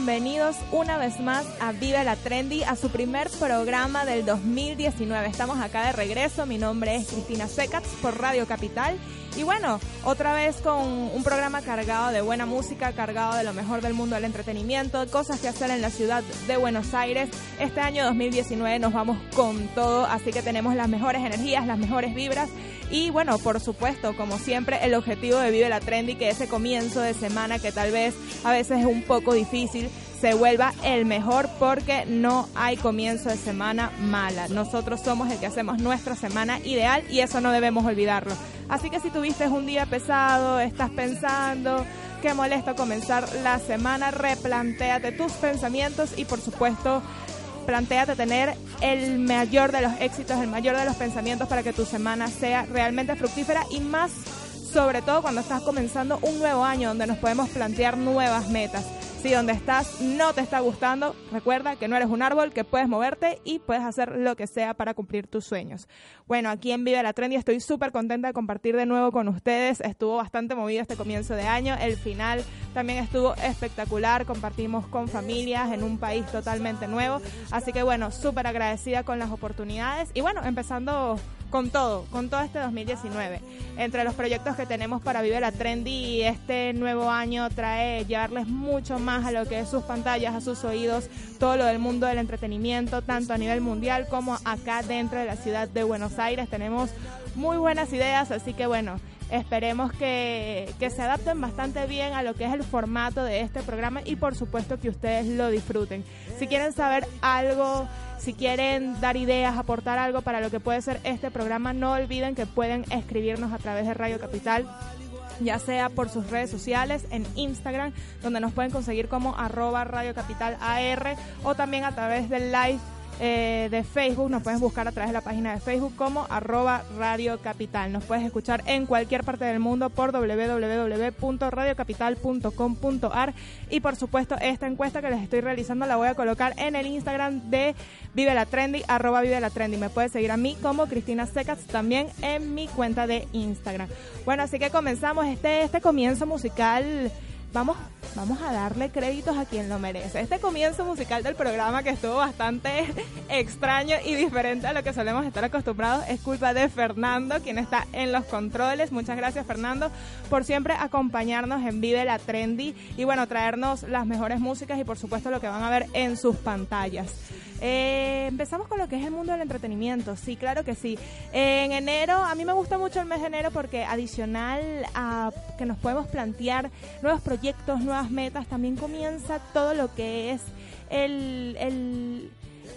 bienvenidos una vez más a Vive la Trendy, a su primer programa del 2019. Estamos acá de regreso, mi nombre es Cristina Secats por Radio Capital y bueno, otra vez con un programa cargado de buena música, cargado de lo mejor del mundo del entretenimiento, cosas que hacer en la ciudad de Buenos Aires. Este año 2019 nos vamos con todo, así que tenemos las mejores energías, las mejores vibras y bueno, por supuesto, como siempre, el objetivo de Vive la Trendy, que ese comienzo de semana que tal vez a veces es un poco difícil, se vuelva el mejor porque no hay comienzo de semana mala. Nosotros somos el que hacemos nuestra semana ideal y eso no debemos olvidarlo. Así que si tuviste un día pesado, estás pensando, qué molesto comenzar la semana, replantéate tus pensamientos y por supuesto planteate tener el mayor de los éxitos, el mayor de los pensamientos para que tu semana sea realmente fructífera y más sobre todo cuando estás comenzando un nuevo año donde nos podemos plantear nuevas metas. Si donde estás no te está gustando, recuerda que no eres un árbol, que puedes moverte y puedes hacer lo que sea para cumplir tus sueños. Bueno, aquí en Vive la Trendy estoy súper contenta de compartir de nuevo con ustedes. Estuvo bastante movido este comienzo de año. El final también estuvo espectacular. Compartimos con familias en un país totalmente nuevo. Así que bueno, súper agradecida con las oportunidades. Y bueno, empezando con todo, con todo este 2019. Entre los proyectos que tenemos para Vive la Trendy, este nuevo año trae llevarles mucho más a lo que es sus pantallas, a sus oídos, todo lo del mundo del entretenimiento, tanto a nivel mundial como acá dentro de la ciudad de Buenos Aires. Tenemos muy buenas ideas, así que bueno, esperemos que, que, se adapten bastante bien a lo que es el formato de este programa y por supuesto que ustedes lo disfruten. Si quieren saber algo, si quieren dar ideas, aportar algo para lo que puede ser este programa, no olviden que pueden escribirnos a través de Radio Capital ya sea por sus redes sociales en Instagram, donde nos pueden conseguir como arroba Radio Capital AR o también a través del live eh, de Facebook. Nos puedes buscar a través de la página de Facebook como arroba Radio Capital. Nos puedes escuchar en cualquier parte del mundo por www.radiocapital.com.ar y por supuesto esta encuesta que les estoy realizando la voy a colocar en el Instagram de Vive la Trendy, arroba Vive la Trendy. Me puedes seguir a mí como Cristina Secas también en mi cuenta de Instagram. Bueno, así que comenzamos este, este comienzo musical vamos, vamos a darle créditos a quien lo merece. Este comienzo musical del programa que estuvo bastante extraño y diferente a lo que solemos estar acostumbrados es culpa de Fernando, quien está en los controles. Muchas gracias Fernando por siempre acompañarnos en Vive la Trendy y bueno, traernos las mejores músicas y por supuesto lo que van a ver en sus pantallas. Eh, empezamos con lo que es el mundo del entretenimiento, sí, claro que sí. en enero, a mí me gusta mucho el mes de enero porque adicional a que nos podemos plantear nuevos proyectos, nuevas metas, también comienza todo lo que es el, el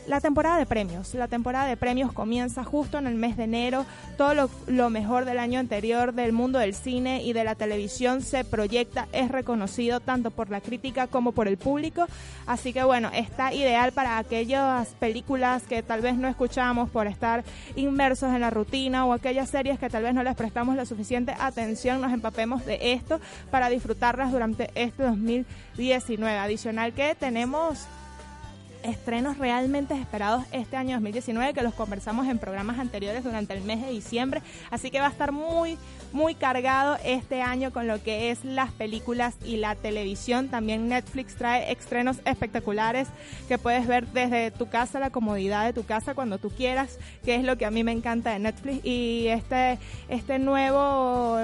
la temporada de premios. La temporada de premios comienza justo en el mes de enero. Todo lo, mejor del año anterior del mundo del cine y de la televisión se proyecta, es reconocido tanto por la crítica como por el público. Así que bueno, está ideal para aquellas películas que tal vez no escuchamos por estar inmersos en la rutina o aquellas series que tal vez no les prestamos la suficiente atención, nos empapemos de esto para disfrutarlas durante este 2019. Adicional que tenemos estrenos realmente esperados este año 2019 que los conversamos en programas anteriores durante el mes de diciembre, así que va a estar muy muy cargado este año con lo que es las películas y la televisión. También Netflix trae estrenos espectaculares que puedes ver desde tu casa, la comodidad de tu casa cuando tú quieras, que es lo que a mí me encanta de Netflix y este este nuevo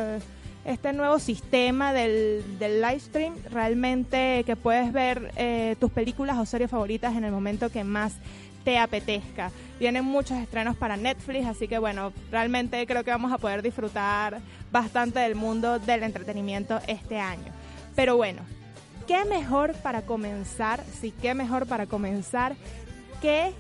este nuevo sistema del, del live stream, realmente que puedes ver eh, tus películas o series favoritas en el momento que más te apetezca. Vienen muchos estrenos para Netflix, así que bueno, realmente creo que vamos a poder disfrutar bastante del mundo del entretenimiento este año. Pero bueno, ¿qué mejor para comenzar? Sí, qué mejor para comenzar que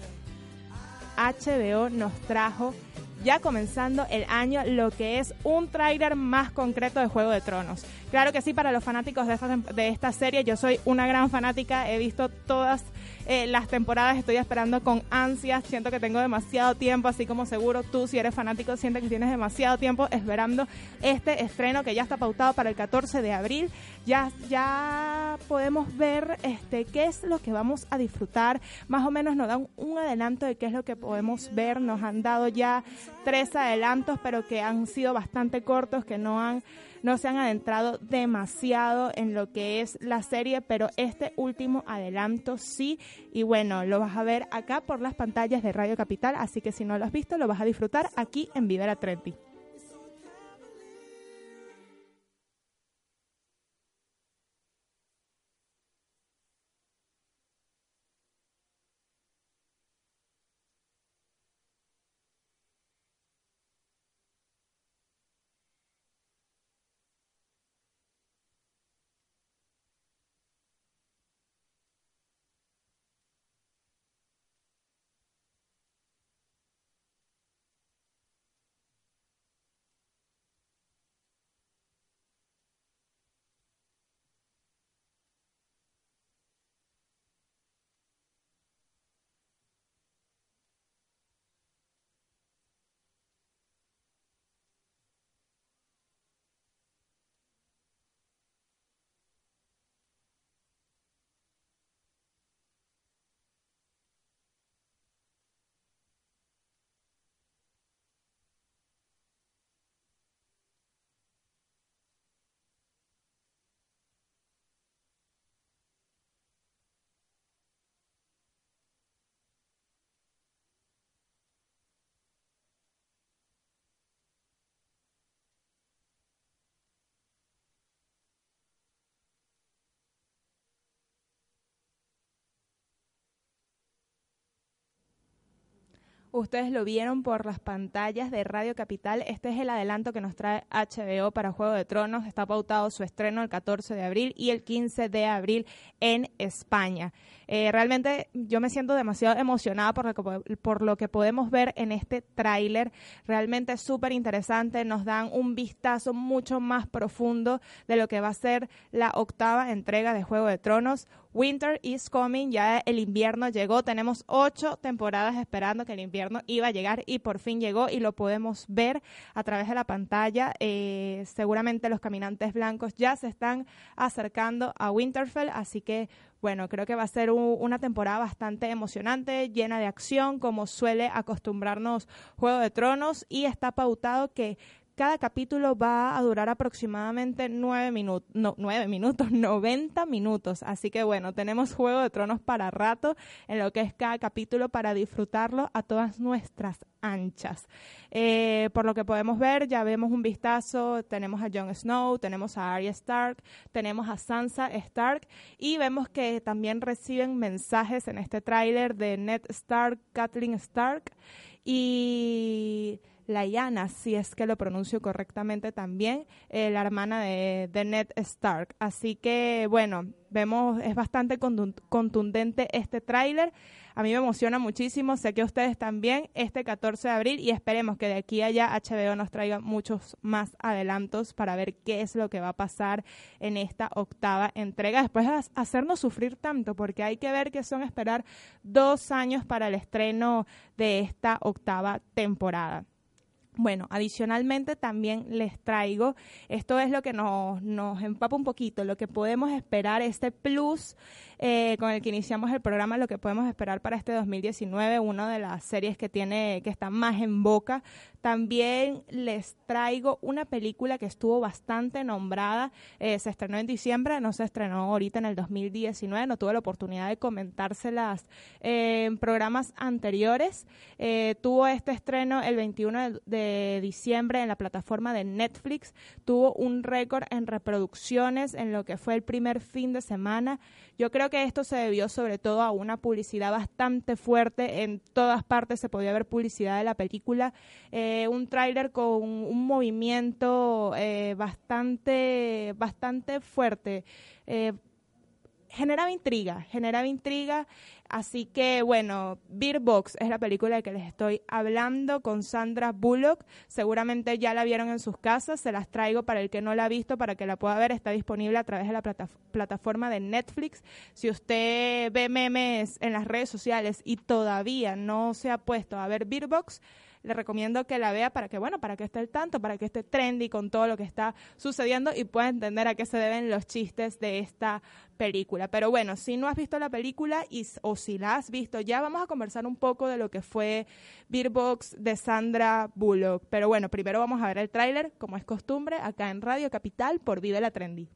HBO nos trajo ya comenzando el año lo que es un tráiler más concreto de Juego de Tronos. Claro que sí, para los fanáticos de esta, de esta serie, yo soy una gran fanática, he visto todas eh, las temporadas estoy esperando con ansias, siento que tengo demasiado tiempo, así como seguro tú si eres fanático sientes que tienes demasiado tiempo esperando este estreno que ya está pautado para el 14 de abril. Ya, ya podemos ver este qué es lo que vamos a disfrutar, más o menos nos dan un adelanto de qué es lo que podemos ver, nos han dado ya tres adelantos, pero que han sido bastante cortos, que no han no se han adentrado demasiado en lo que es la serie, pero este último adelanto sí. Y bueno, lo vas a ver acá por las pantallas de Radio Capital, así que si no lo has visto, lo vas a disfrutar aquí en Vivera Trenti. Ustedes lo vieron por las pantallas de Radio Capital. Este es el adelanto que nos trae HBO para Juego de Tronos. Está pautado su estreno el 14 de abril y el 15 de abril en España. Eh, realmente yo me siento demasiado emocionada por lo que, podemos ver en este tráiler. Realmente súper interesante. Nos dan un vistazo mucho más profundo de lo que va a ser la octava entrega de Juego de Tronos. Winter is coming, ya el invierno llegó. Tenemos ocho temporadas esperando que el invierno iba a llegar y por fin llegó y lo podemos ver a través de la pantalla. Eh, seguramente los caminantes blancos ya se están acercando a Winterfell, así que bueno, creo que va a ser una temporada bastante emocionante, llena de acción, como suele acostumbrarnos Juego de Tronos, y está pautado que cada capítulo va a durar aproximadamente nueve minutos, nueve minutos, 90 minutos. Así que bueno, tenemos Juego de Tronos para rato en lo que es cada capítulo para disfrutarlo a todas nuestras anchas. Eh, por lo que podemos ver, ya vemos un vistazo, tenemos a Jon Snow, tenemos a Arya Stark, tenemos a Sansa Stark y vemos que también reciben mensajes en este tráiler de Ned Stark, Kathleen Stark y Lyanna, si es que lo pronuncio correctamente también, eh, la hermana de, Ned Stark. Así que, bueno, vemos, es bastante contundente este tráiler. A mí me emociona muchísimo, sé que ustedes también, este 14 de abril, y esperemos que de aquí a allá HBO nos traiga muchos más adelantos para ver qué es lo que va a pasar en esta octava entrega, después de hacernos sufrir tanto, porque hay que ver que son esperar dos años para el estreno de esta octava temporada. Bueno, adicionalmente también les traigo, esto es lo que nos, nos empapa un poquito, lo que podemos esperar, este plus eh, con el que iniciamos el programa, lo que podemos esperar para este 2019, una de las series que tiene, que está más en boca. También les traigo una película que estuvo bastante nombrada, eh, se estrenó en diciembre, no se estrenó ahorita en el 2019, no tuve la oportunidad de comentárselas eh, en programas anteriores. tuvo este estreno el 21 de diciembre en la plataforma de Netflix, tuvo un récord en reproducciones en lo que fue el primer fin de semana. Yo creo que esto se debió sobre todo a una publicidad bastante fuerte. En todas partes se podía ver publicidad de la película. Eh, un tráiler con un movimiento eh, bastante, bastante fuerte. Eh, generaba intriga, generaba intriga. Así que bueno, Beer Box es la película de que les estoy hablando con Sandra Bullock. Seguramente ya la vieron en sus casas, se las traigo para el que no la ha visto, para que la pueda ver. Está disponible a través de la plataforma de Netflix. Si usted ve memes en las redes sociales y todavía no se ha puesto a ver Beer Box, le recomiendo que la vea para que, bueno, para que esté al tanto, para que esté trendy con todo lo que está sucediendo y pueda entender a qué se deben los chistes de esta película. Pero bueno, si no has visto la película y, o si la has visto, ya vamos a conversar un poco de lo que fue Beer Box de Sandra Bullock. Pero bueno, primero vamos a ver el tráiler, como es costumbre, acá en Radio Capital por Vive la Trendy.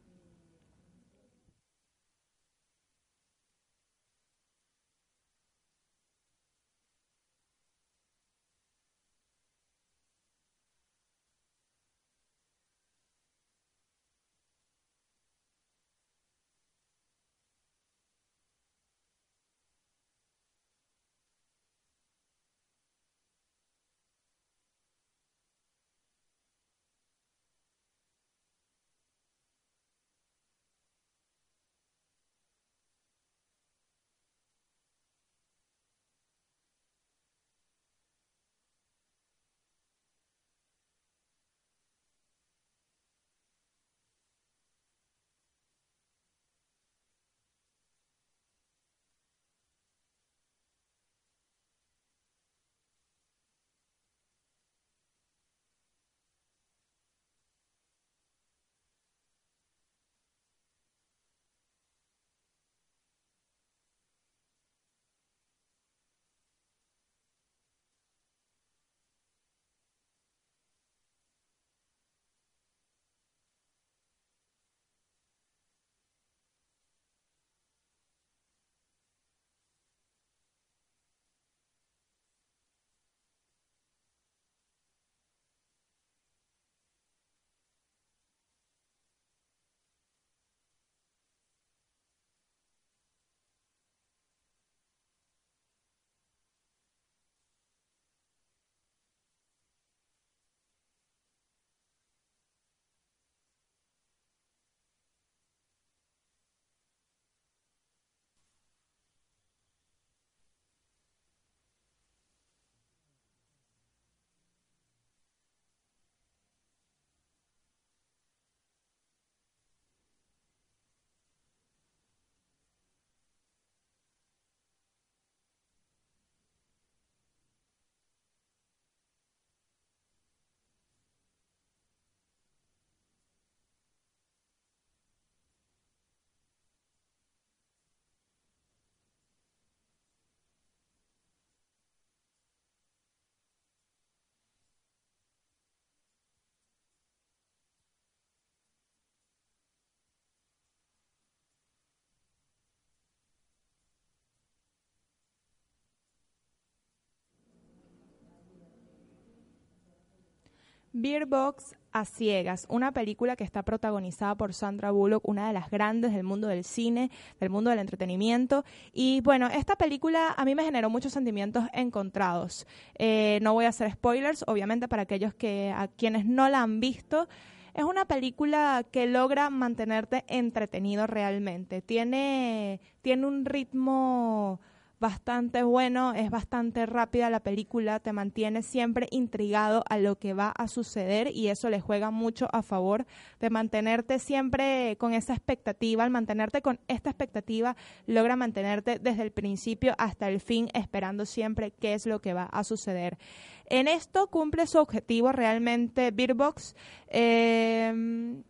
Beer Box a ciegas, una película que está protagonizada por Sandra Bullock, una de las grandes del mundo del cine, del mundo del entretenimiento. Y bueno, esta película a mí me generó muchos sentimientos encontrados. Eh, no voy a hacer spoilers, obviamente para aquellos que a quienes no la han visto. Es una película que logra mantenerte entretenido realmente. Tiene, tiene un ritmo bastante bueno, es bastante rápida la película, te mantiene siempre intrigado a lo que va a suceder y eso le juega mucho a favor de mantenerte siempre con esa expectativa, al mantenerte con esta expectativa logra mantenerte desde el principio hasta el fin esperando siempre qué es lo que va a suceder. En esto cumple su objetivo realmente Beerbox. Eh,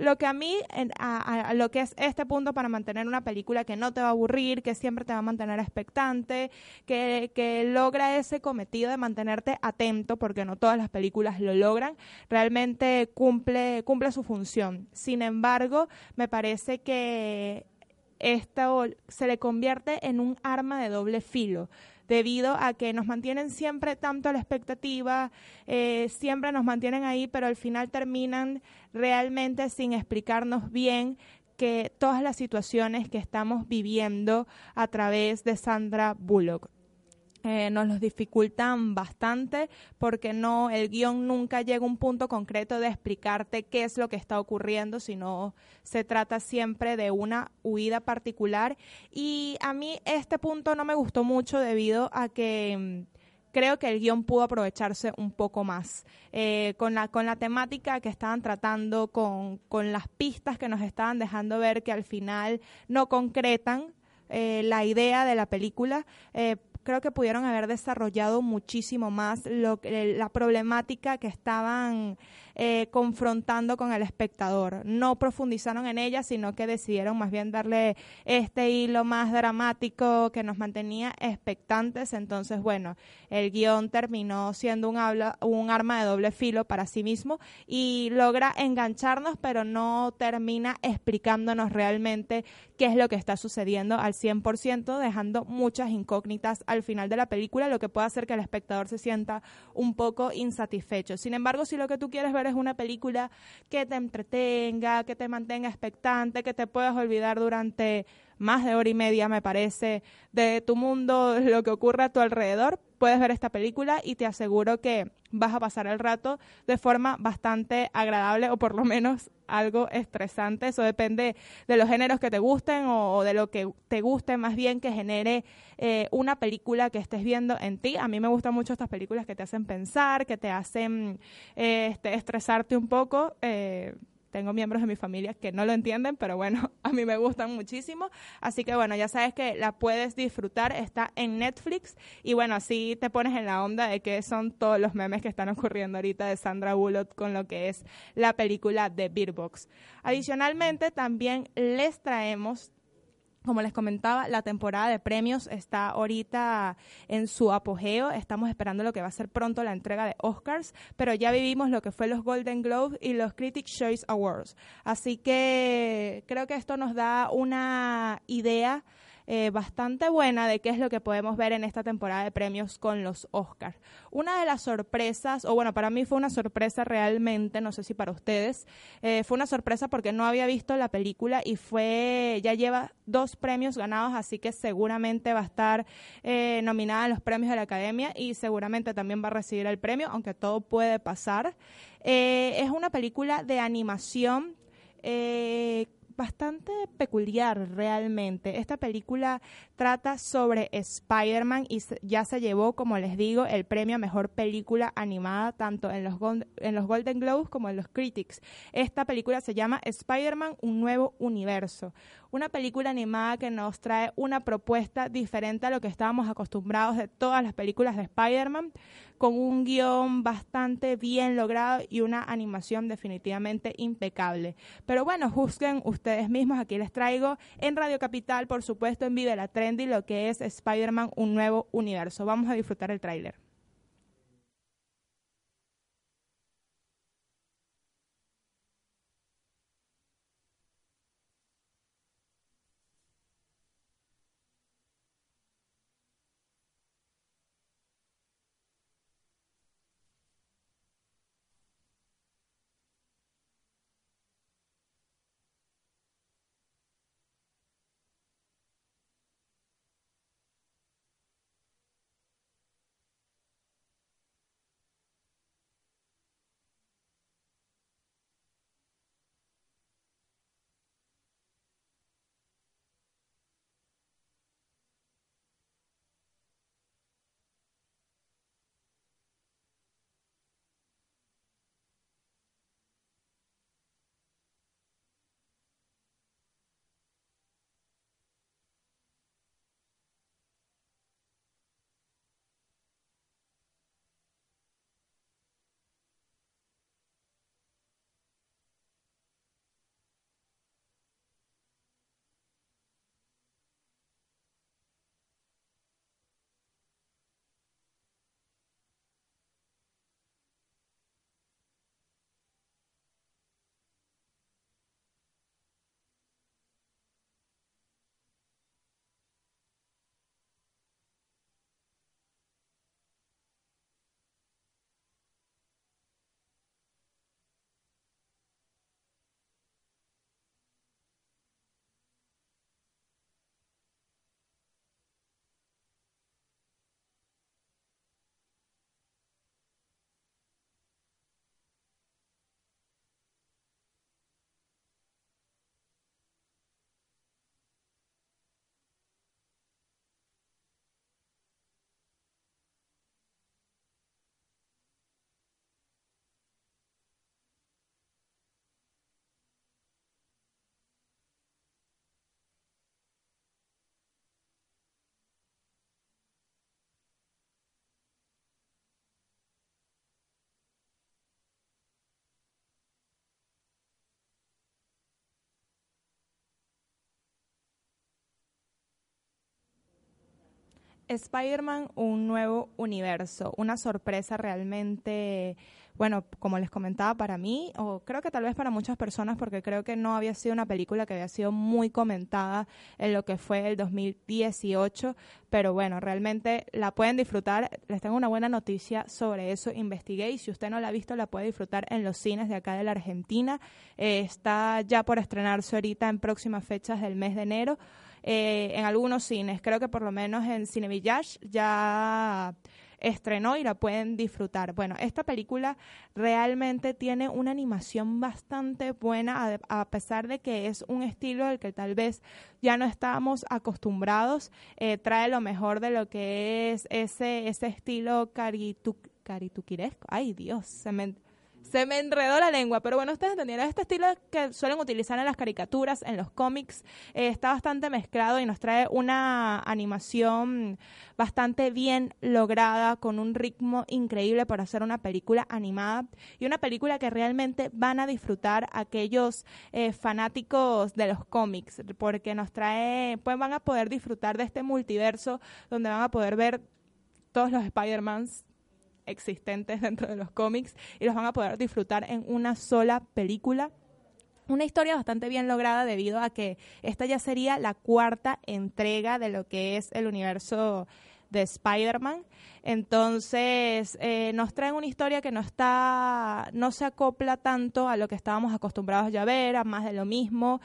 lo que a mí, a, lo que es este punto para mantener una película que no te va a aburrir, que siempre te va a mantener expectante, que, que logra ese cometido de mantenerte atento, porque no todas las películas lo logran, realmente cumple, cumple su función. Sin embargo, me parece que esto se le convierte en un arma de doble filo debido a que nos mantienen siempre tanto a la expectativa, eh, siempre nos mantienen ahí, pero al final terminan realmente sin explicarnos bien que todas las situaciones que estamos viviendo a través de Sandra Bullock. Eh, nos los dificultan bastante porque no el guion nunca llega a un punto concreto de explicarte qué es lo que está ocurriendo, sino se trata siempre de una huida particular. Y a mí este punto no me gustó mucho debido a que mm, creo que el guion pudo aprovecharse un poco más eh, con, la, con la temática que estaban tratando, con, con las pistas que nos estaban dejando ver que al final no concretan eh, la idea de la película creo que pudieron haber desarrollado muchísimo más lo, la problemática que estaban eh, confrontando con el espectador. No profundizaron en ella, sino que decidieron más bien darle este hilo más dramático que nos mantenía expectantes. Entonces, bueno, el guion terminó siendo un, habla, un arma de doble filo para sí mismo y logra engancharnos, pero no termina explicándonos realmente qué es lo que está sucediendo al 100%, dejando muchas incógnitas al final de la película, lo que puede hacer que el espectador se sienta un poco insatisfecho. Sin embargo, si lo que tú quieres ver es una película que te entretenga, que te mantenga expectante, que te puedas olvidar durante más de hora y media, me parece, de tu mundo, lo que ocurre a tu alrededor, puedes ver esta película y te aseguro que vas a pasar el rato de forma bastante agradable o por lo menos algo estresante. Eso depende de los géneros que te gusten o, de lo que te guste más bien que genere eh, una película que estés viendo en ti. A mí me gustan mucho estas películas que te hacen pensar, que te hacen eh, este, estresarte un poco. Eh, tengo miembros de mi familia que no lo entienden, pero bueno, a mí me gustan muchísimo. Así que bueno, ya sabes que la puedes disfrutar, está en Netflix y bueno, así te pones en la onda de que son todos los memes que están ocurriendo ahorita de Sandra Bullock con lo que es la película de Beerbox. Adicionalmente, también les traemos como les comentaba, la temporada de premios está ahorita en su apogeo. Estamos esperando lo que va a ser pronto la entrega de Oscars, pero ya vivimos lo que fue los Golden Globes y los Critics' Choice Awards. Así que creo que esto nos da una idea eh, bastante buena de qué es lo que podemos ver en esta temporada de premios con los Oscars. Una de las sorpresas, o bueno, para mí fue una sorpresa realmente, no sé si para ustedes, eh, fue una sorpresa porque no había visto la película y fue, ya lleva dos premios ganados, así que seguramente va a estar eh, nominada a los premios de la Academia y seguramente también va a recibir el premio, aunque todo puede pasar. es una película de animación eh, bastante peculiar realmente. Esta película trata sobre Spider-Man y ya se llevó, como les digo, el premio a mejor película animada tanto en los, en los Golden Globes como en los Critics. Esta película se llama Spider-Man, un nuevo universo una película animada que nos trae una propuesta diferente a lo que estábamos acostumbrados de todas las películas de Spider-Man, con un guion bastante bien logrado y una animación definitivamente impecable. Pero bueno, juzguen ustedes mismos, aquí les traigo en Radio Capital, por supuesto, en Vive la Trendy, lo que es Spider-Man, un nuevo universo. Vamos a disfrutar el tráiler. Spider-Man, un nuevo universo, una sorpresa realmente, bueno, como les comentaba para mí, o creo que tal vez para muchas personas, porque creo que no había sido una película que había sido muy comentada en lo que fue el 2018, pero bueno, realmente la pueden disfrutar. Les tengo una buena noticia sobre eso, investigué y si usted no la ha visto, la puede disfrutar en los cines de acá de la Argentina. Eh, está ya por estrenarse ahorita en próximas fechas del mes de enero. Eh, en algunos cines. Creo que por lo menos en Cine Village ya estrenó y la pueden disfrutar. Bueno, esta película realmente tiene una animación bastante buena, a, pesar de que es un estilo al que tal vez ya no estamos acostumbrados, eh, trae lo mejor de lo que es ese, ese estilo caritu, carituquiresco. Ay, Dios, se me se me enredó la lengua, pero bueno, ustedes entendieron este estilo que suelen utilizar en las caricaturas, en los cómics, eh, está bastante mezclado y nos trae una animación bastante bien lograda, con un ritmo increíble para hacer una película animada y una película que realmente van a disfrutar aquellos eh, fanáticos de los cómics, porque nos trae, pues van a poder disfrutar de este multiverso donde van a poder ver todos los Spider-Mans existentes dentro de los cómics y los van a poder disfrutar en una sola película. Una historia bastante bien lograda debido a que esta ya sería la cuarta entrega de lo que es el universo de Spider-Man. Entonces, eh, nos traen una historia que no está, no se acopla tanto a lo que estábamos acostumbrados ya a ver, a más de lo mismo,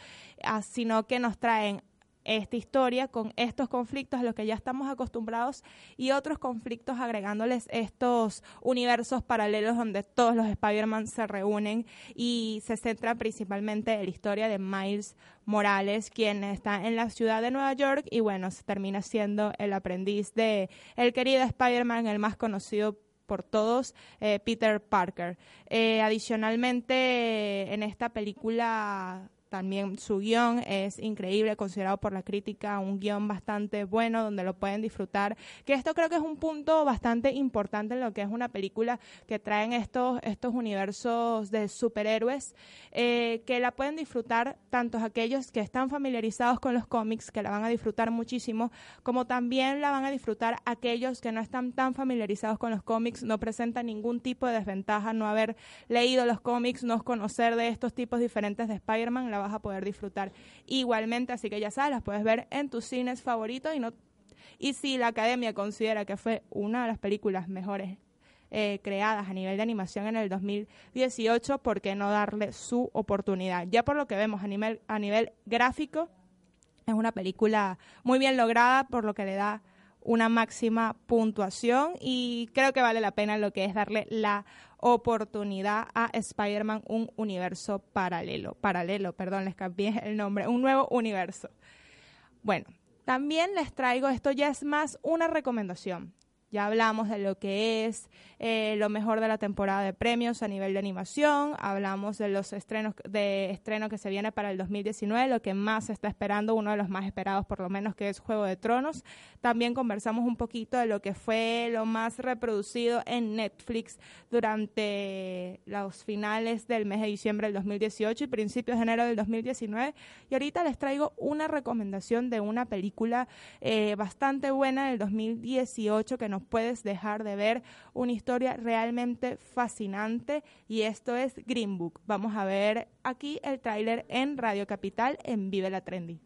sino que nos traen esta historia con estos conflictos a los que ya estamos acostumbrados y otros conflictos agregándoles estos universos paralelos donde todos los Spider-Man se reúnen y se centra principalmente en la historia de Miles Morales, quien está en la ciudad de Nueva York y bueno, termina siendo el aprendiz de el querido Spider-Man, el más conocido por todos, eh, Peter Parker. Eh, adicionalmente, en esta película también su guion es increíble, considerado por la crítica un guion bastante bueno donde lo pueden disfrutar. Que esto creo que es un punto bastante importante en lo que es una película que traen estos, estos universos de superhéroes, eh, que la pueden disfrutar tantos aquellos que están familiarizados con los cómics, que la van a disfrutar muchísimo, como también la van a disfrutar aquellos que no están tan familiarizados con los cómics, no presentan ningún tipo de desventaja no haber leído los cómics, no conocer de estos tipos diferentes de Spider-Man, vas a poder disfrutar igualmente, así que ya sabes, las puedes ver en tus cines favoritos y no y si la academia considera que fue una de las películas mejores eh, creadas a nivel de animación en el 2018, ¿por qué no darle su oportunidad? Ya por lo que vemos a nivel, a nivel gráfico, es una película muy bien lograda, por lo que le da una máxima puntuación y creo que vale la pena lo que es darle la oportunidad a Spider-Man un universo paralelo, paralelo, perdón, les cambié el nombre, un nuevo universo. Bueno, también les traigo, esto ya es más una recomendación. Ya hablamos de lo que es eh, lo mejor de la temporada de premios a nivel de animación, hablamos de los estrenos de estreno que se viene para el 2019, lo que más se está esperando, uno de los más esperados por lo menos que es Juego de Tronos. También conversamos un poquito de lo que fue lo más reproducido en Netflix durante los finales del mes de diciembre del 2018 y principios de enero del 2019. Y ahorita les traigo una recomendación de una película eh, bastante buena del 2018 que nos puedes dejar de ver una historia realmente fascinante y esto es Green Book. Vamos a ver aquí el tráiler en Radio Capital en Vive la Trendy.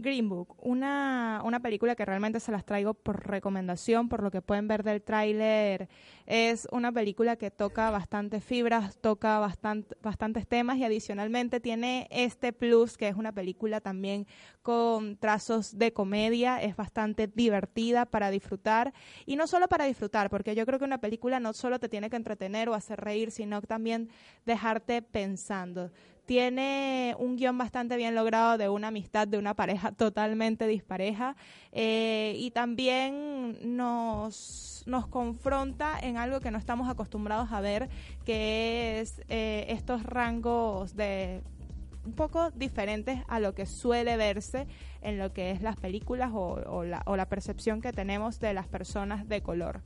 Green Book, una, una película que realmente se las traigo por recomendación, por lo que pueden ver del tráiler. Es una película que toca bastantes fibras, toca bastante, bastantes temas y adicionalmente tiene este plus que es una película también con trazos de comedia, es bastante divertida para disfrutar y no solo para disfrutar, porque yo creo que una película no solo te tiene que entretener o hacer reír, sino también dejarte pensando tiene un guion bastante bien logrado de una amistad de una pareja totalmente dispareja eh, y también nos, nos confronta en algo que no estamos acostumbrados a ver, que es eh, estos rangos de un poco diferentes a lo que suele verse en lo que es las películas o, la, o la percepción que tenemos de las personas de color.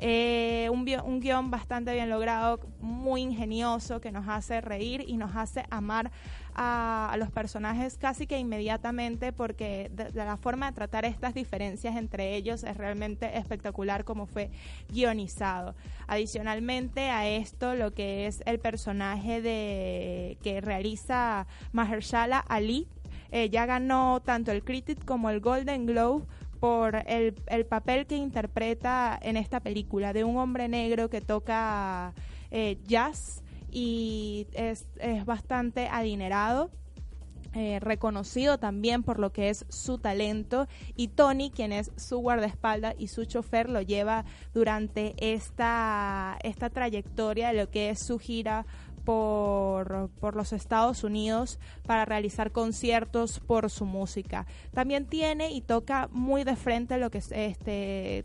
Eh, un, un guion bastante bien logrado, muy ingenioso, que nos hace reír y nos hace amar a, los personajes casi que inmediatamente porque de, la forma de tratar estas diferencias entre ellos es realmente espectacular como fue guionizado. Adicionalmente a esto, lo que es el personaje de que realiza Mahershala Ali, eh, ya ganó tanto el Critic como el Golden Globe por el, el, papel que interpreta en esta película de un hombre negro que toca eh, jazz y es, es bastante adinerado. Eh, reconocido también por lo que es su talento y Tony, quien es su guardaespaldas y su chofer, lo lleva durante esta, esta trayectoria de lo que es su gira por, los Estados Unidos para realizar conciertos por su música. También tiene y toca muy de frente lo que es este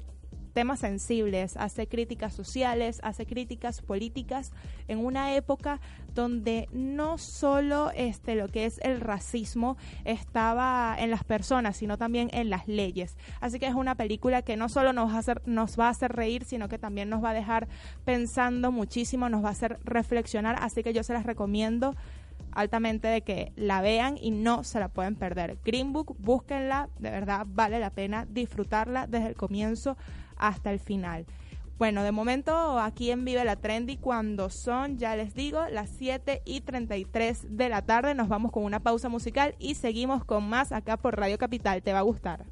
temas sensibles, hace críticas sociales, hace críticas políticas en una época donde no solo este lo que es el racismo estaba en las personas, sino también en las leyes. Así que es una película que no solo nos va a hacer, nos va a hacer reír, sino que también nos va a dejar pensando muchísimo, nos va a hacer reflexionar, así que yo se las recomiendo altamente de que la vean y no se la pueden perder. Green Book, búsquenla, de verdad vale la pena disfrutarla desde el comienzo hasta el final. Bueno, de momento aquí en Vive la Trendy, cuando son, ya les digo, las 7 y 33 de la tarde, nos vamos con una pausa musical y seguimos con más acá por Radio Capital. Te va a gustar.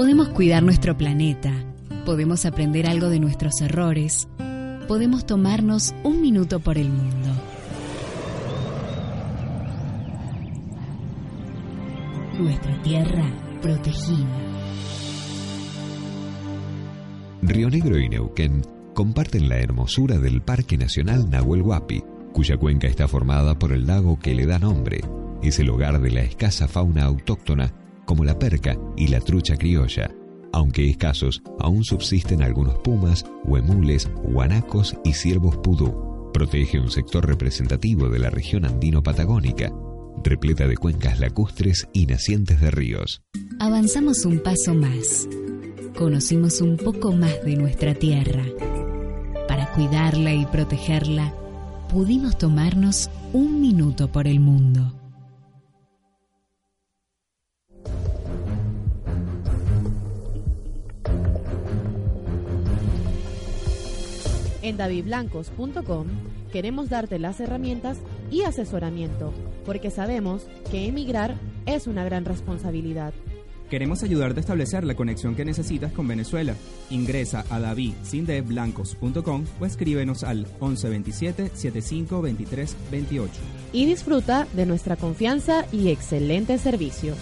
Podemos cuidar nuestro planeta, podemos aprender algo de nuestros errores, podemos tomarnos un minuto por el mundo. Nuestra tierra protegida. Río Negro y Neuquén comparten la hermosura del Parque Nacional Nahuel Huapi, cuya cuenca está formada por el lago que le da nombre. Es el hogar de la escasa fauna autóctona como la perca y la trucha criolla. Aunque escasos, aún subsisten algunos pumas, huemules, guanacos y ciervos pudú. Protege un sector representativo de la región andino-patagónica, repleta de cuencas lacustres y nacientes de ríos. Avanzamos un paso más. Conocimos un poco más de nuestra tierra. Para cuidarla y protegerla, pudimos tomarnos un minuto por el mundo. En davidblancos.com queremos darte las herramientas y asesoramiento, porque sabemos que emigrar es una gran responsabilidad. Queremos ayudarte a establecer la conexión que necesitas con Venezuela. Ingresa a davidsindeblancos.com o escríbenos al 1127 75 23 28. Y disfruta de nuestra confianza y excelente servicio.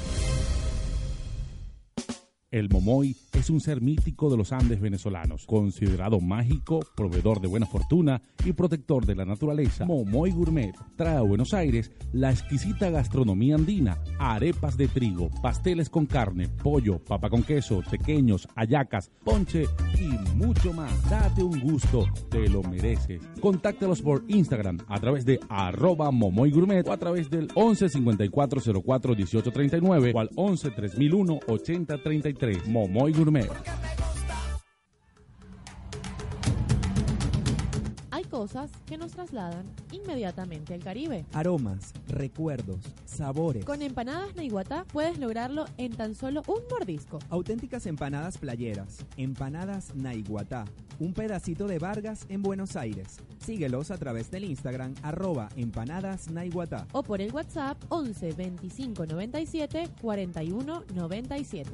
El momoy es un ser mítico de los Andes venezolanos, considerado mágico, proveedor de buena fortuna y protector de la naturaleza. Momoy Gourmet trae a Buenos Aires la exquisita gastronomía andina, arepas de trigo, pasteles con carne, pollo, papa con queso, pequeños, ayacas, ponche y mucho más. Date un gusto, te lo mereces. Contáctalos por Instagram a través de arroba Momoy Gourmet o a través del 11 54 04 18 39 o al 11 3001 80 33. Momoy Gourmet. Hay cosas que nos trasladan inmediatamente al Caribe. Aromas, recuerdos, sabores. Con empanadas Naiguatá puedes lograrlo en tan solo un mordisco. Auténticas empanadas playeras. Empanadas Naiguatá. Un pedacito de Vargas en Buenos Aires. Síguelos a través del Instagram arroba empanadas Naiguatá. O por el WhatsApp 11 25 97 41 97.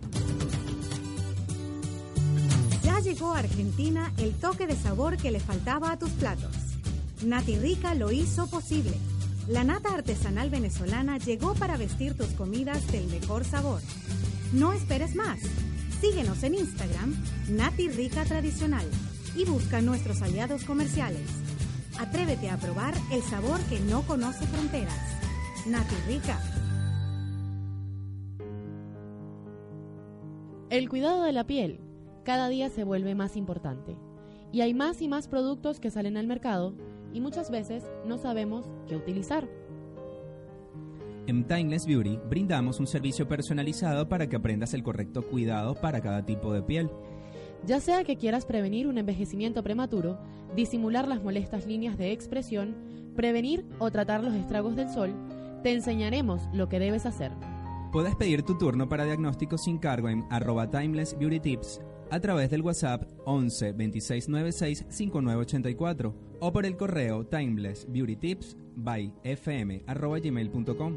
Llegó a Argentina el toque de sabor que le faltaba a tus platos. Nati Rica lo hizo posible. La nata artesanal venezolana llegó para vestir tus comidas del mejor sabor. No esperes más. Síguenos en Instagram, Nati Rica Tradicional, y busca nuestros aliados comerciales. Atrévete a probar el sabor que no conoce fronteras. Nati Rica. El cuidado de la piel cada día se vuelve más importante. Y hay más y más productos que salen al mercado y muchas veces no sabemos qué utilizar. En Timeless Beauty brindamos un servicio personalizado para que aprendas el correcto cuidado para cada tipo de piel. Ya sea que quieras prevenir un envejecimiento prematuro, disimular las molestas líneas de expresión, prevenir o tratar los estragos del sol, te enseñaremos lo que debes hacer. Puedes pedir tu turno para diagnóstico sin cargo en arroba Timeless Beauty Tips a través del WhatsApp 11 26 96 5984 o por el correo Timeless Beauty Tips by fm arroba gmail.com.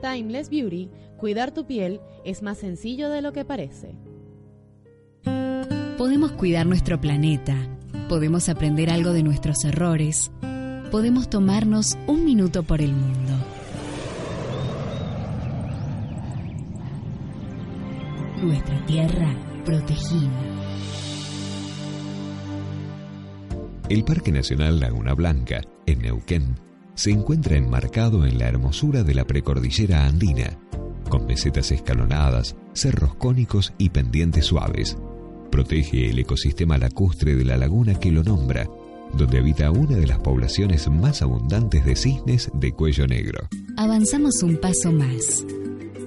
Timeless Beauty, cuidar tu piel es más sencillo de lo que parece. Podemos cuidar nuestro planeta, podemos aprender algo de nuestros errores, podemos tomarnos un minuto por el mundo. Nuestra tierra protegida. El Parque Nacional Laguna Blanca, en Neuquén, se encuentra enmarcado en la hermosura de la precordillera andina, con mesetas escalonadas, cerros cónicos y pendientes suaves. Protege el ecosistema lacustre de la laguna que lo nombra, donde habita una de las poblaciones más abundantes de cisnes de cuello negro. Avanzamos un paso más.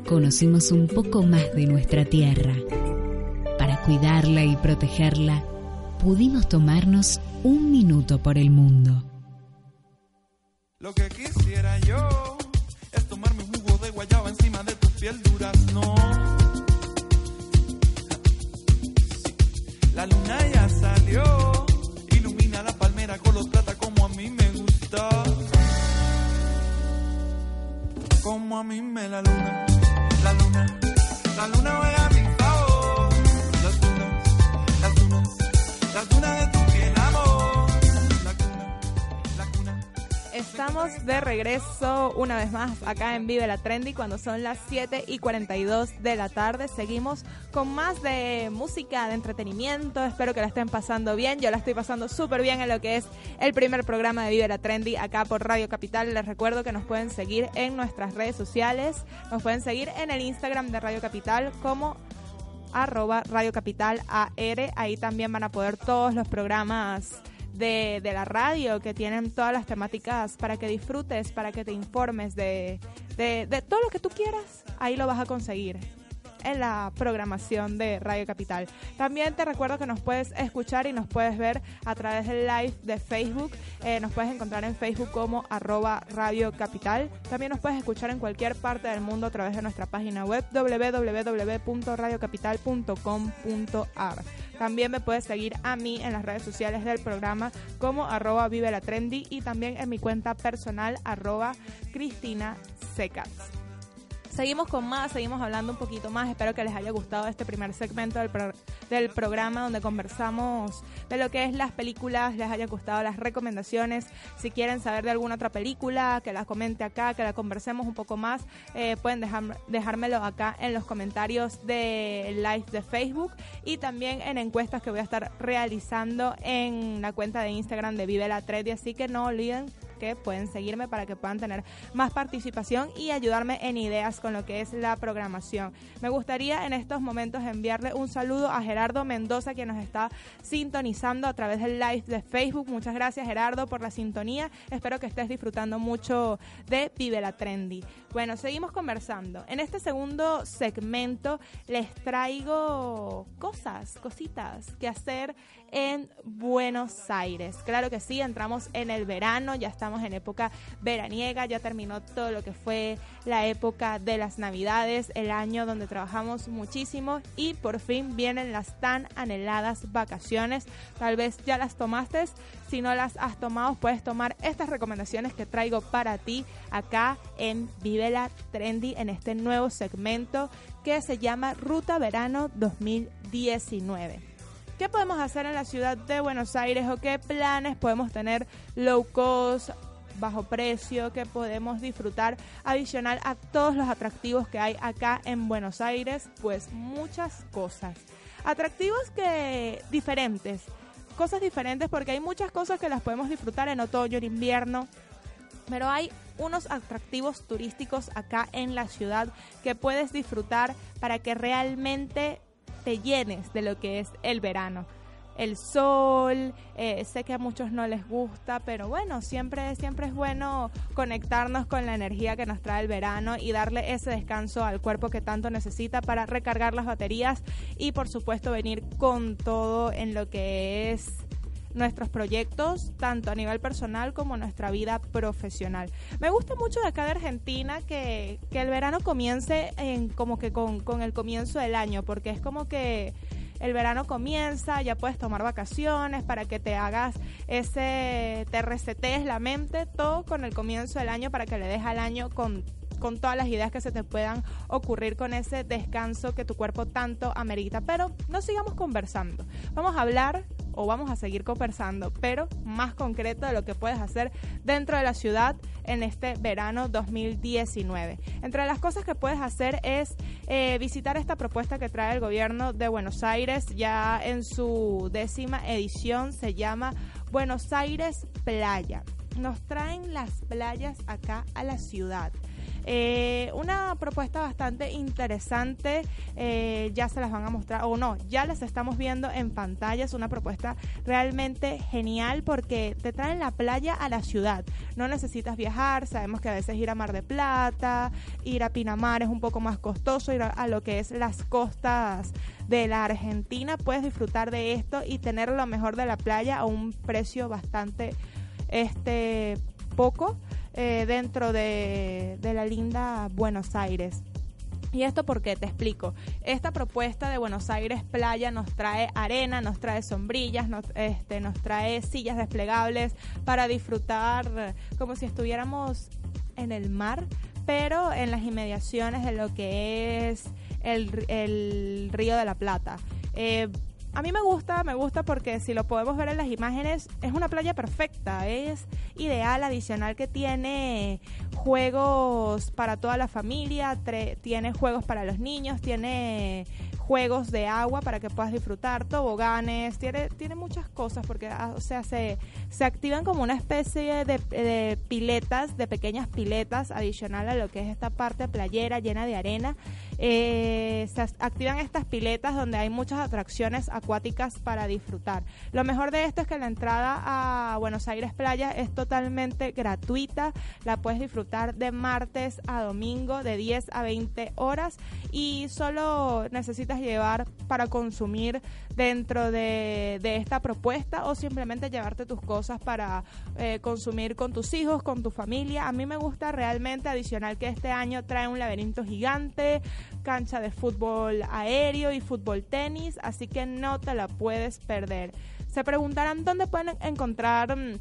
Conocimos un poco más de nuestra tierra. Cuidarla y protegerla, pudimos tomarnos un minuto por el mundo. Lo que quisiera yo es tomarme un jugo de guayaba encima de tu piel durazno. La luna ya salió, ilumina la palmera color plata como a mí me gusta. Como a mí me la luna, la luna, la luna juega a mi Estamos de regreso una vez más acá en Vive la Trendy cuando son las 7 y 42 de la tarde. Seguimos con más de música, de entretenimiento. Espero que la estén pasando bien. Yo la estoy pasando súper bien en lo que es el primer programa de Vive la Trendy acá por Radio Capital. Les recuerdo que nos pueden seguir en nuestras redes sociales. Nos pueden seguir en el Instagram de Radio Capital como arroba Radio Capital AR. Ahí también van a poder todos los programas de, la radio que tienen todas las temáticas para que disfrutes, para que te informes de, de, de todo lo que tú quieras. Ahí lo vas a conseguir en la programación de Radio Capital. También te recuerdo que nos puedes escuchar y nos puedes ver a través del live de Facebook. Eh, nos puedes encontrar en Facebook como arroba Radio Capital. También nos puedes escuchar en cualquier parte del mundo a través de nuestra página web www.radiocapital.com.ar. También me puedes seguir a mí en las redes sociales del programa como arroba Vive la Trendy y también en mi cuenta personal arroba Cristina Secas. Seguimos con más, seguimos hablando un poquito más. Espero que les haya gustado este primer segmento del, del, programa donde conversamos de lo que es las películas, les haya gustado las recomendaciones. Si quieren saber de alguna otra película, que la comente acá, que la conversemos un poco más, eh, pueden dejar, dejármelo acá en los comentarios del live de Facebook y también en encuestas que voy a estar realizando en la cuenta de Instagram de Vive la Tredi. Así que no olviden que pueden seguirme para que puedan tener más participación y ayudarme en ideas con lo que es la programación. Me gustaría en estos momentos enviarle un saludo a Gerardo Mendoza que nos está sintonizando a través del live de Facebook. Muchas gracias Gerardo por la sintonía. Espero que estés disfrutando mucho de Vive la Trendy. Bueno, seguimos conversando. En este segundo segmento les traigo cosas, cositas que hacer en Buenos Aires. Claro que sí, entramos en el verano, ya estamos en época veraniega, ya terminó todo lo que fue la época de las Navidades, el año donde trabajamos muchísimo y por fin vienen las tan anheladas vacaciones. Tal vez ya las tomaste, si no las has tomado, puedes tomar estas recomendaciones que traigo para ti acá en Trendy en este nuevo segmento que se llama Ruta Verano 2019. ¿Qué podemos hacer en la ciudad de Buenos Aires o qué planes podemos tener low cost, bajo precio, que podemos disfrutar adicional a todos los atractivos que hay acá en Buenos Aires? Pues muchas cosas. Atractivos que diferentes, cosas diferentes porque hay muchas cosas que las podemos disfrutar en otoño, en invierno, pero hay unos atractivos turísticos acá en la ciudad que puedes disfrutar para que realmente te llenes de lo que es el verano. El sol, eh, sé que a muchos no les gusta, pero bueno, siempre, siempre es bueno conectarnos con la energía que nos trae el verano y darle ese descanso al cuerpo que tanto necesita para recargar las baterías y por supuesto venir con todo en lo que es nuestros proyectos, tanto a nivel personal como nuestra vida profesional. Me gusta mucho de acá de Argentina que, que el verano comience en, como que con, con el comienzo del año, porque es como que el verano comienza, ya puedes tomar vacaciones para que te hagas ese, te resetees la mente, todo con el comienzo del año para que le des al año con con todas las ideas que se te puedan ocurrir con ese descanso que tu cuerpo tanto amerita. Pero no sigamos conversando. Vamos a hablar o vamos a seguir conversando, pero más concreto de lo que puedes hacer dentro de la ciudad en este verano 2019. Entre las cosas que puedes hacer es eh, visitar esta propuesta que trae el gobierno de Buenos Aires, ya en su décima edición se llama Buenos Aires Playa. Nos traen las playas acá a la ciudad. Eh, una propuesta bastante interesante, eh, ya se las van a mostrar, o no, ya las estamos viendo en pantalla, es una propuesta realmente genial porque te traen la playa a la ciudad, no necesitas viajar, sabemos que a veces ir a Mar de Plata, ir a Pinamar es un poco más costoso, ir a, a lo que es las costas de la Argentina, puedes disfrutar de esto y tener lo mejor de la playa a un precio bastante este poco eh, dentro de, de la linda Buenos Aires. ¿Y esto porque Te explico. Esta propuesta de Buenos Aires Playa nos trae arena, nos trae sombrillas, nos, este, nos trae sillas desplegables para disfrutar como si estuviéramos en el mar, pero en las inmediaciones de lo que es el, el Río de la Plata. Eh, a mí me gusta, me gusta porque si lo podemos ver en las imágenes, es una playa perfecta, es ideal, adicional que tiene juegos para toda la familia, tiene juegos para los niños, tiene juegos de agua para que puedas disfrutar, toboganes, tiene, tiene muchas cosas porque, ah, se, activan como una especie de, piletas, de pequeñas piletas adicional a lo que es esta parte playera llena de arena. Eh, se activan estas piletas donde hay muchas atracciones acuáticas para disfrutar. Lo mejor de esto es que la entrada a Buenos Aires Playa es totalmente gratuita, la puedes disfrutar de martes a domingo de 10 a 20 horas y solo necesitas llevar para consumir dentro de, esta propuesta o simplemente llevarte tus cosas para eh, consumir con tus hijos, con tu familia. A mí me gusta realmente adicional que este año trae un laberinto gigante, cancha de fútbol aéreo y fútbol tenis, así que no te la puedes perder. Se preguntarán dónde pueden encontrar mm,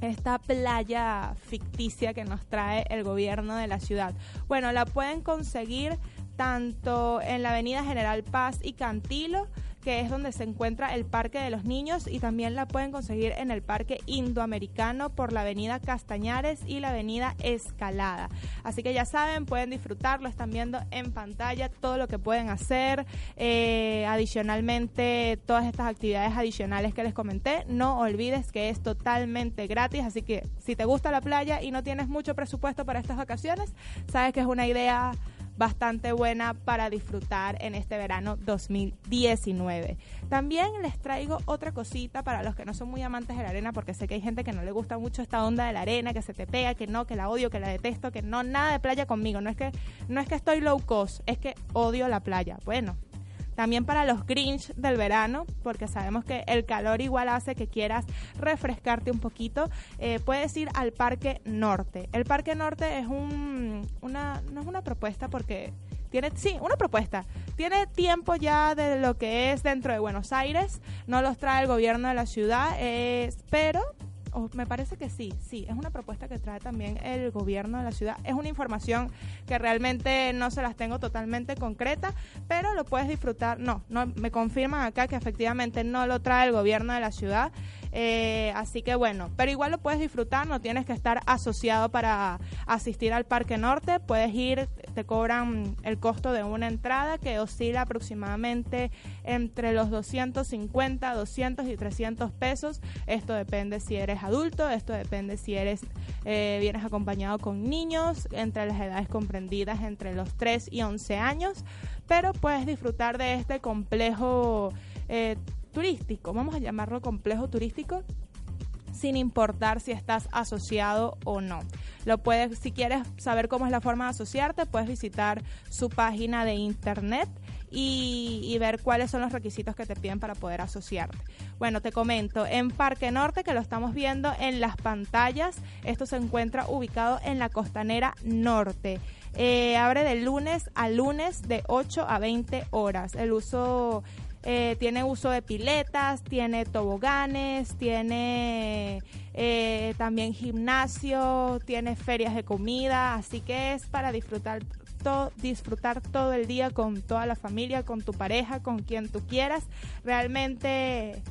esta playa ficticia que nos trae el gobierno de la ciudad. Bueno, la pueden conseguir tanto en la Avenida General Paz y Cantilo, que es donde se encuentra el Parque de los Niños, y también la pueden conseguir en el Parque Indoamericano por la Avenida Castañares y la Avenida Escalada. Así que ya saben, pueden disfrutarlo, están viendo en pantalla todo lo que pueden hacer. Eh, adicionalmente, todas estas actividades adicionales que les comenté, no olvides que es totalmente gratis, así que si te gusta la playa y no tienes mucho presupuesto para estas vacaciones, sabes que es una idea bastante buena para disfrutar en este verano 2019. También les traigo otra cosita para los que no son muy amantes de la arena, porque sé que hay gente que no le gusta mucho esta onda de la arena, que se te pega, que no, que la odio, que la detesto, que no, nada de playa conmigo. No es que, no es que estoy low cost, es que odio la playa. Bueno, también para los Grinch del verano, porque sabemos que el calor igual hace que quieras refrescarte un poquito, eh, puedes ir al Parque Norte. El Parque Norte es un, una, no es una propuesta porque tiene, sí, una propuesta. Tiene tiempo ya de lo que es dentro de Buenos Aires, no los trae el gobierno de la ciudad, pero me parece que sí, sí, es una propuesta que trae también el gobierno de la ciudad. Es una información que realmente no se las tengo totalmente concreta, pero lo puedes disfrutar. No, no me confirman acá que efectivamente no lo trae el gobierno de la ciudad. Eh, así que bueno, pero igual lo puedes disfrutar, no tienes que estar asociado para asistir al Parque Norte, puedes ir, te cobran el costo de una entrada que oscila aproximadamente entre los 250, 200 y 300 pesos. Esto depende si eres adulto, esto depende si eres eh, vienes acompañado con niños entre las edades comprendidas entre los 3 y 11 años, pero puedes disfrutar de este complejo eh, turístico, vamos a llamarlo complejo turístico, sin importar si estás asociado o no. Lo puedes, si quieres saber cómo es la forma de asociarte, puedes visitar su página de internet y, ver cuáles son los requisitos que te piden para poder asociarte. Bueno, te comento, en Parque Norte, que lo estamos viendo en las pantallas, esto se encuentra ubicado en la costanera norte. Eh, abre de lunes a lunes de 8 a 20 horas. El uso eh, tiene uso de piletas, tiene toboganes, tiene eh, también gimnasio, tiene ferias de comida, así que es para disfrutar disfrutar todo el día con toda la familia, con tu pareja, con quien tú quieras. Realmente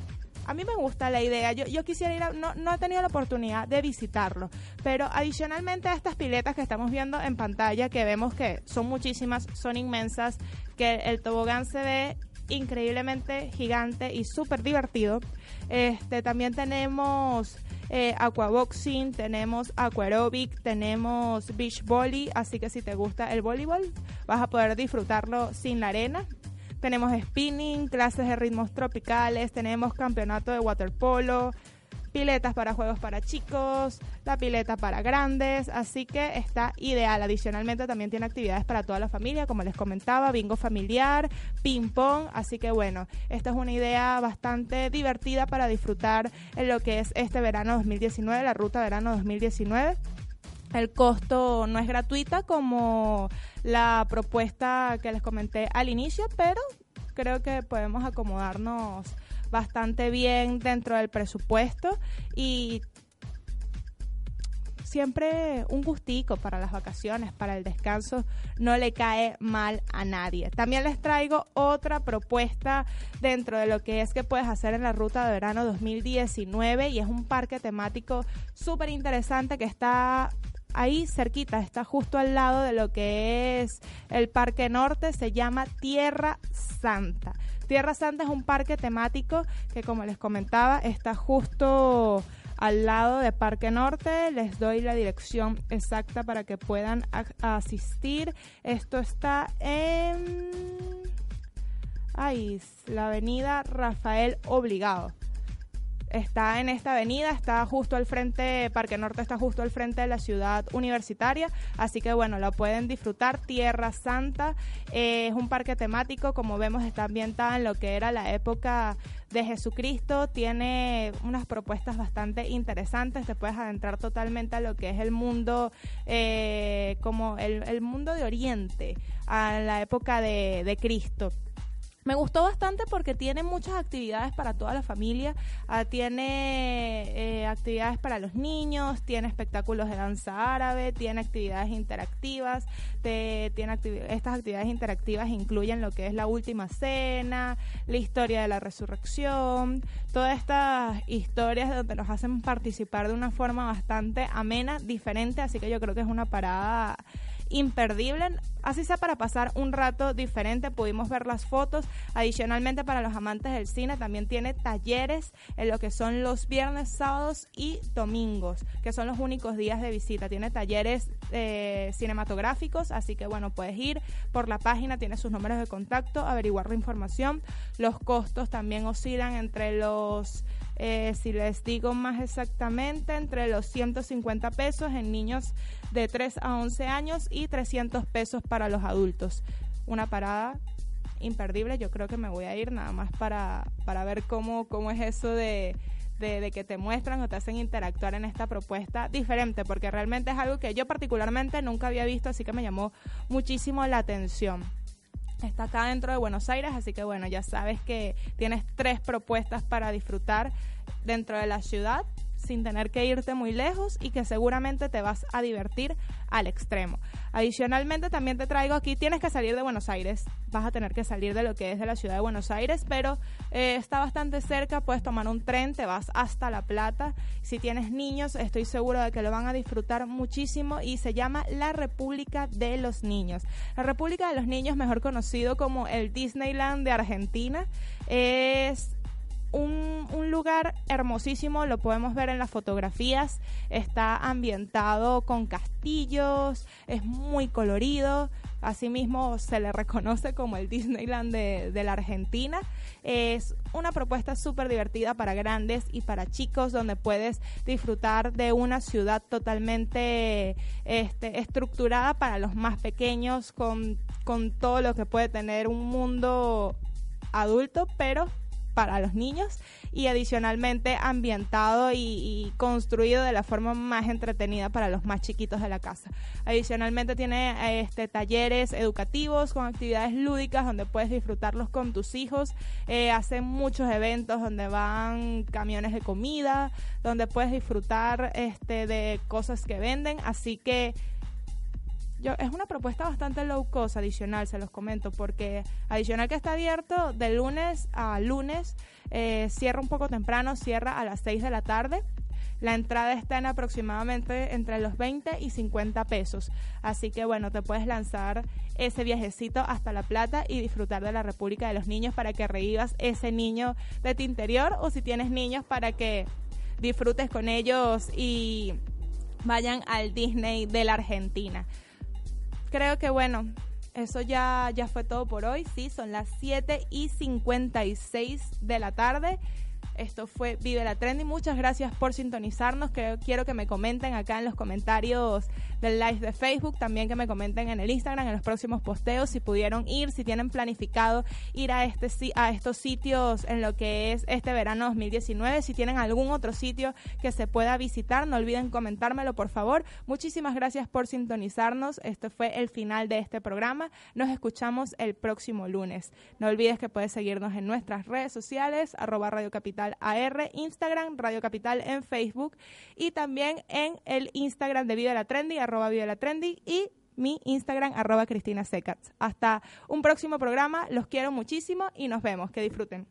a mí me gusta la idea. Yo, yo quisiera ir a, no, no he tenido la oportunidad de visitarlo, pero adicionalmente a estas piletas que estamos viendo en pantalla, que vemos que son muchísimas, son inmensas, que el tobogán se ve increíblemente gigante y súper divertido. Este, también tenemos eh, aquaboxing, tenemos aquarobic, tenemos beach volley, así que si te gusta el voleibol vas a poder disfrutarlo sin la arena. Tenemos spinning, clases de ritmos tropicales, tenemos campeonato de waterpolo, piletas para juegos para chicos, la pileta para grandes, así que está ideal. Adicionalmente también tiene actividades para toda la familia, como les comentaba, bingo familiar, ping pong, así que bueno, esta es una idea bastante divertida para disfrutar en lo que es este verano 2019, la ruta verano 2019. El costo no es gratuita como la propuesta que les comenté al inicio, pero creo que podemos acomodarnos bastante bien dentro del presupuesto y siempre un gustico para las vacaciones, para el descanso, no le cae mal a nadie. También les traigo otra propuesta dentro de lo que es que puedes hacer en la ruta de verano 2019 y es un parque temático súper interesante que está ahí cerquita, está justo al lado de lo que es el Parque Norte, se llama Tierra Santa. Tierra Santa es un parque temático que como les comentaba está justo al lado de Parque Norte. Les doy la dirección exacta para que puedan asistir. Esto está en... Ay, la avenida Rafael Obligado está en esta avenida, está justo al frente, Parque Norte está justo al frente de la ciudad universitaria, así que bueno, lo pueden disfrutar. Tierra Santa eh, es un parque temático, como vemos está ambientada en lo que era la época de Jesucristo, tiene unas propuestas bastante interesantes, te puedes adentrar totalmente a lo que es el mundo, eh, como el, mundo de Oriente, a la época de Cristo. Me gustó bastante porque tiene muchas actividades para toda la familia. Ah, tiene eh, actividades para los niños, tiene espectáculos de danza árabe, tiene actividades interactivas. tiene estas actividades interactivas incluyen lo que es la última cena, la historia de la resurrección, todas estas historias donde nos hacen participar de una forma bastante amena, diferente. Así que yo creo que es una parada imperdible, así sea para pasar un rato diferente, pudimos ver las fotos, adicionalmente para los amantes del cine también tiene talleres en lo que son los viernes, sábados y domingos, que son los únicos días de visita, tiene talleres eh, cinematográficos, así que bueno, puedes ir por la página, tiene sus números de contacto, averiguar la información, los costos también oscilan entre los eh, si les digo más exactamente, entre los 150 pesos en niños de 3 a 11 años y 300 pesos para los adultos. Una parada imperdible, yo creo que me voy a ir nada más para, para ver cómo, cómo es eso de, de, que te muestran o te hacen interactuar en esta propuesta diferente, porque realmente es algo que yo particularmente nunca había visto, así que me llamó muchísimo la atención. Está acá dentro de Buenos Aires, así que bueno, ya sabes que tienes tres propuestas para disfrutar dentro de la ciudad sin tener que irte muy lejos y que seguramente te vas a divertir al extremo. Adicionalmente también te traigo aquí, tienes que salir de Buenos Aires, vas a tener que salir de lo que es de la ciudad de Buenos Aires, pero eh, está bastante cerca, puedes tomar un tren, te vas hasta La Plata. Si tienes niños, estoy seguro de que lo van a disfrutar muchísimo y se llama la República de los Niños. La República de los Niños, mejor conocido como el Disneyland de Argentina, es un, lugar hermosísimo, lo podemos ver en las fotografías, está ambientado con castillos, es muy colorido, asimismo se le reconoce como el Disneyland de, de la Argentina. Es una propuesta súper divertida para grandes y para chicos, donde puedes disfrutar de una ciudad totalmente este, estructurada para los más pequeños, con, con todo lo que puede tener un mundo adulto, pero para los niños y adicionalmente ambientado y, construido de la forma más entretenida para los más chiquitos de la casa. Adicionalmente tiene este, talleres educativos con actividades lúdicas donde puedes disfrutarlos con tus hijos. Eh, hacen muchos eventos donde van camiones de comida, donde puedes disfrutar este, de cosas que venden. Así que es una propuesta bastante low cost adicional, se los comento, porque adicional que está abierto de lunes a lunes, eh, cierra un poco temprano, cierra a las 6 de la tarde. La entrada está en aproximadamente entre los 20 y 50 pesos. Así que bueno, te puedes lanzar ese viajecito hasta La Plata y disfrutar de la República de los Niños para que revivas ese niño de tu interior o si tienes niños para que disfrutes con ellos y vayan al Disney de la Argentina creo que bueno, eso ya, ya fue todo por hoy. Sí, son las 7 y 56 de la tarde. Esto fue Vive la Trendy. Muchas gracias por sintonizarnos. quiero que me comenten acá en los comentarios del live de Facebook. También que me comenten en el Instagram, en los próximos posteos, si pudieron ir, si tienen planificado ir a, este, a estos sitios en lo que es este verano 2019. Si tienen algún otro sitio que se pueda visitar, no olviden comentármelo, por favor. Muchísimas gracias por sintonizarnos. Este fue el final de este programa. Nos escuchamos el próximo lunes. No olvides que puedes seguirnos en nuestras redes sociales, arroba Radio Capital AR, Instagram, Radio Capital en Facebook y también en el Instagram de Vive la Trendy, arroba Vive la y mi Instagram, arroba Cristina Secats. Hasta un próximo programa, los quiero muchísimo y nos vemos. Que disfruten.